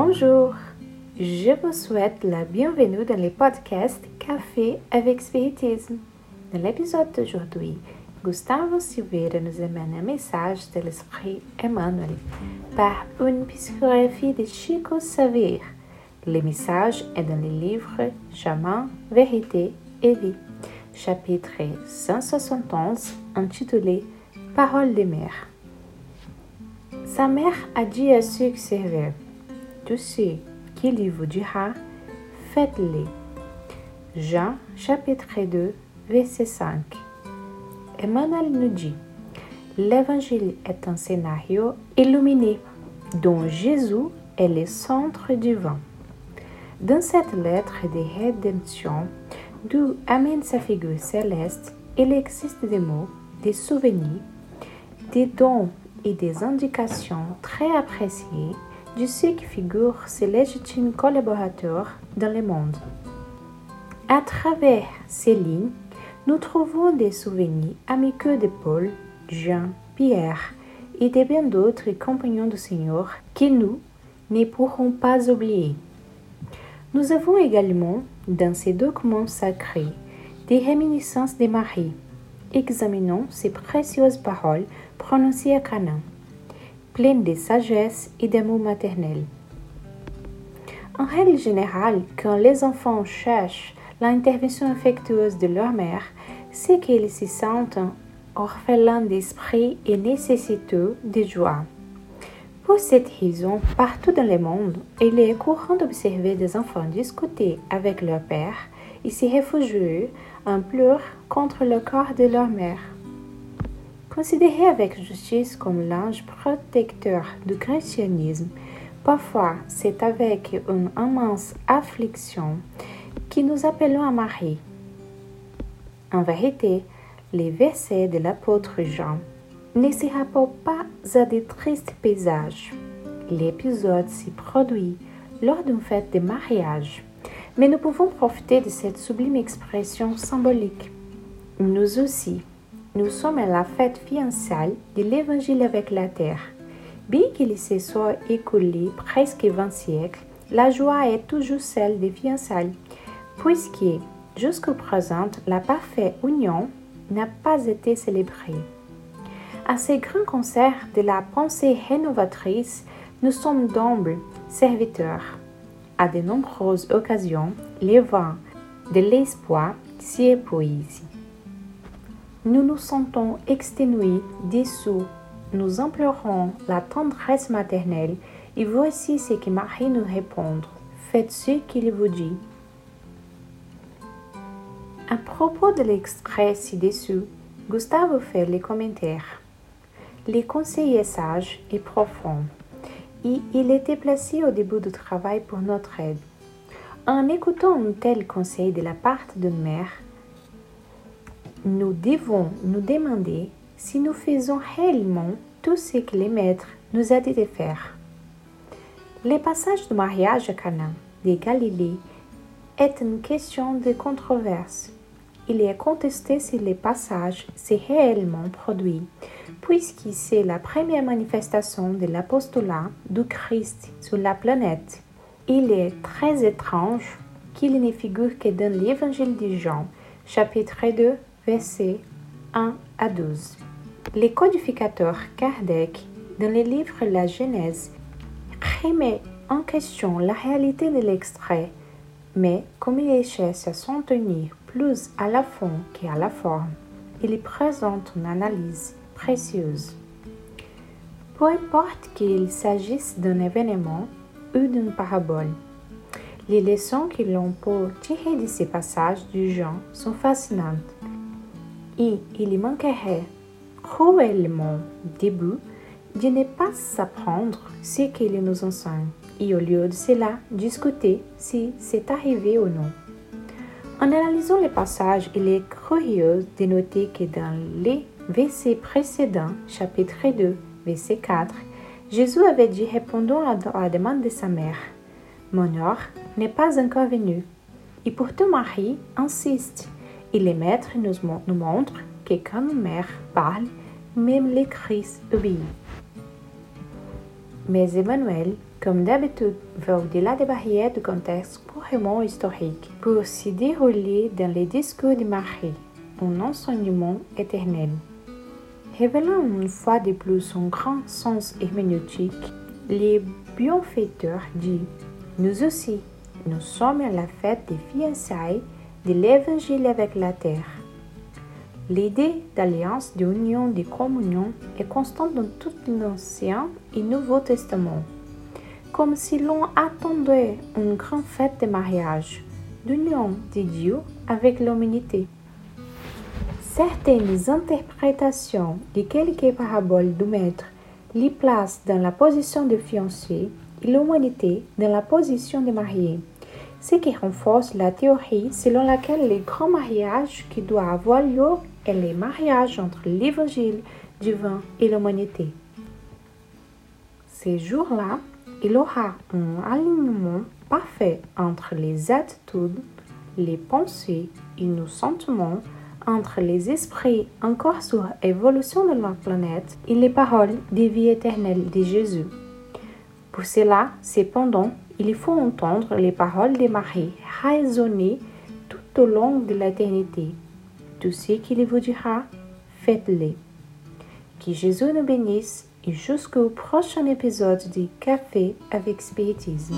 Bonjour, je vous souhaite la bienvenue dans le podcast Café avec Spiritisme. Dans l'épisode d'aujourd'hui, Gustavo Silveira nous amène un message de l'Esprit Emmanuel par une psychographie de Chico Xavier. Le message est dans le livre Chaman, Vérité et Vie, chapitre 171 intitulé Parole de mère. Sa mère a dit à ceux qui Tout ce qu'il vous dira, faites-le. Jean chapitre 2, verset 5. Emmanuel nous dit L'Évangile est un scénario illuminé dont Jésus est le centre du vent. Dans cette lettre de rédemption, d'où amène sa figure céleste, il existe des mots, des souvenirs, des dons et des indications très appréciées ceux qui figurent ses légitimes collaborateurs dans le monde. À travers ces lignes, nous trouvons des souvenirs amicaux de Paul, Jean, Pierre et de bien d'autres compagnons du Seigneur que nous ne pourrons pas oublier. Nous avons également, dans ces documents sacrés, des réminiscences de Marie. Examinons ces précieuses paroles prononcées à Cana, pleines de sagesse et d'amour maternel. En règle générale, quand les enfants cherchent l'intervention affectueuse de leur mère, c'est qu'ils se sentent orphelins d'esprit et nécessiteux de joie. Pour cette raison, partout dans le monde, il est courant d'observer des enfants discuter avec leur père et se réfugier en pleurs contre le corps de leur mère. Considéré avec justice comme l'ange protecteur du christianisme, parfois c'est avec une immense affliction que nous appelons à Marie. En vérité, les versets de l'apôtre Jean ne se rapportent pas à des tristes paysages. L'épisode s'y produit lors d'une fête de mariage, mais nous pouvons profiter de cette sublime expression symbolique. Nous aussi, nous sommes à la fête fiançailles de l'Évangile avec la terre. Bien qu'il se soit écoulé presque 20 siècles, la joie est toujours celle des fiançailles, puisque jusqu'au présent, la parfaite union n'a pas été célébrée. À ces grands concerts de la pensée rénovatrice, nous sommes d'humbles serviteurs. À de nombreuses occasions, les vents de l'espoir s'y épuisent. Nous nous sentons exténués, dessous. Nous implorons la tendresse maternelle et voici ce que Marie nous répond. Faites ce qu'il vous dit. À propos de l'extrait ci-dessous, Gustave fait les commentaires. Le conseil est sage et profond, et il était placé au début du travail pour notre aide. En écoutant un tel conseil de la part d'une mère, nous devons nous demander si nous faisons réellement tout ce que les maîtres nous a dit de faire. Le passage du mariage à Cana de Galilée est une question de controverse. Il est contesté si le passage s'est réellement produit, puisque c'est la première manifestation de l'apostolat du Christ sur la planète. Il est très étrange qu'il ne figure que dans l'évangile de Jean, chapitre 2, versets 1 à 12. Le codificateur Kardec, dans le livre La Genèse, remet en question la réalité de l'extrait, mais comme il cherche à s'en tenir plus à la fond qu'à la forme, il y présente une analyse précieuse. Peu importe qu'il s'agisse d'un événement ou d'une parabole, les leçons que l'on peut tirer de ces passages du genre sont fascinantes et il manquerait cruellement début de ne pas s'apprendre ce qu'il nous enseigne et au lieu de cela discuter si c'est arrivé ou non. En analysant les passages, il est curieux de noter que dans les versets précédents, chapitre 2, verset 4, Jésus avait dit répondant à la demande de sa mère, Mon heure n'est pas encore venue. Et pourtant Marie insiste et les maîtres nous, montrent que quand une mère parle, même les Christ obéit. Mais Emmanuel, comme d'habitude, va au-delà des barrières du contexte purement historique pour s'y dérouler dans les discours de Marie, un enseignement éternel. Révélant une fois de plus son grand sens herméneutique, les bienfaiteurs dit Nous aussi, nous sommes à la fête des fiançailles de l'Évangile avec la terre. L'idée d'alliance, d'union, de communion est constante dans tout l'Ancien et Nouveau Testament, comme si l'on attendait une grande fête de mariage, d'union de Dieu avec l'humanité. Certaines interprétations de quelques paraboles du Maître les placent dans la position de fiancé et l'humanité dans la position de marié ce qui renforce la théorie selon laquelle les grands mariages qui doivent avoir lieu est les mariages entre l'évangile divin et l'humanité. Ces jours-là, il aura un alignement parfait entre les attitudes, les pensées et nos sentiments, entre les esprits encore sur l'évolution de la planète et les paroles de vie éternelle de Jésus. Pour cela, cependant, il faut entendre les paroles de Marie résonner tout au long de l'éternité. Tout ce qu'il vous dira, faites-le. Que Jésus nous bénisse et jusqu'au prochain épisode de Café avec Spiritisme.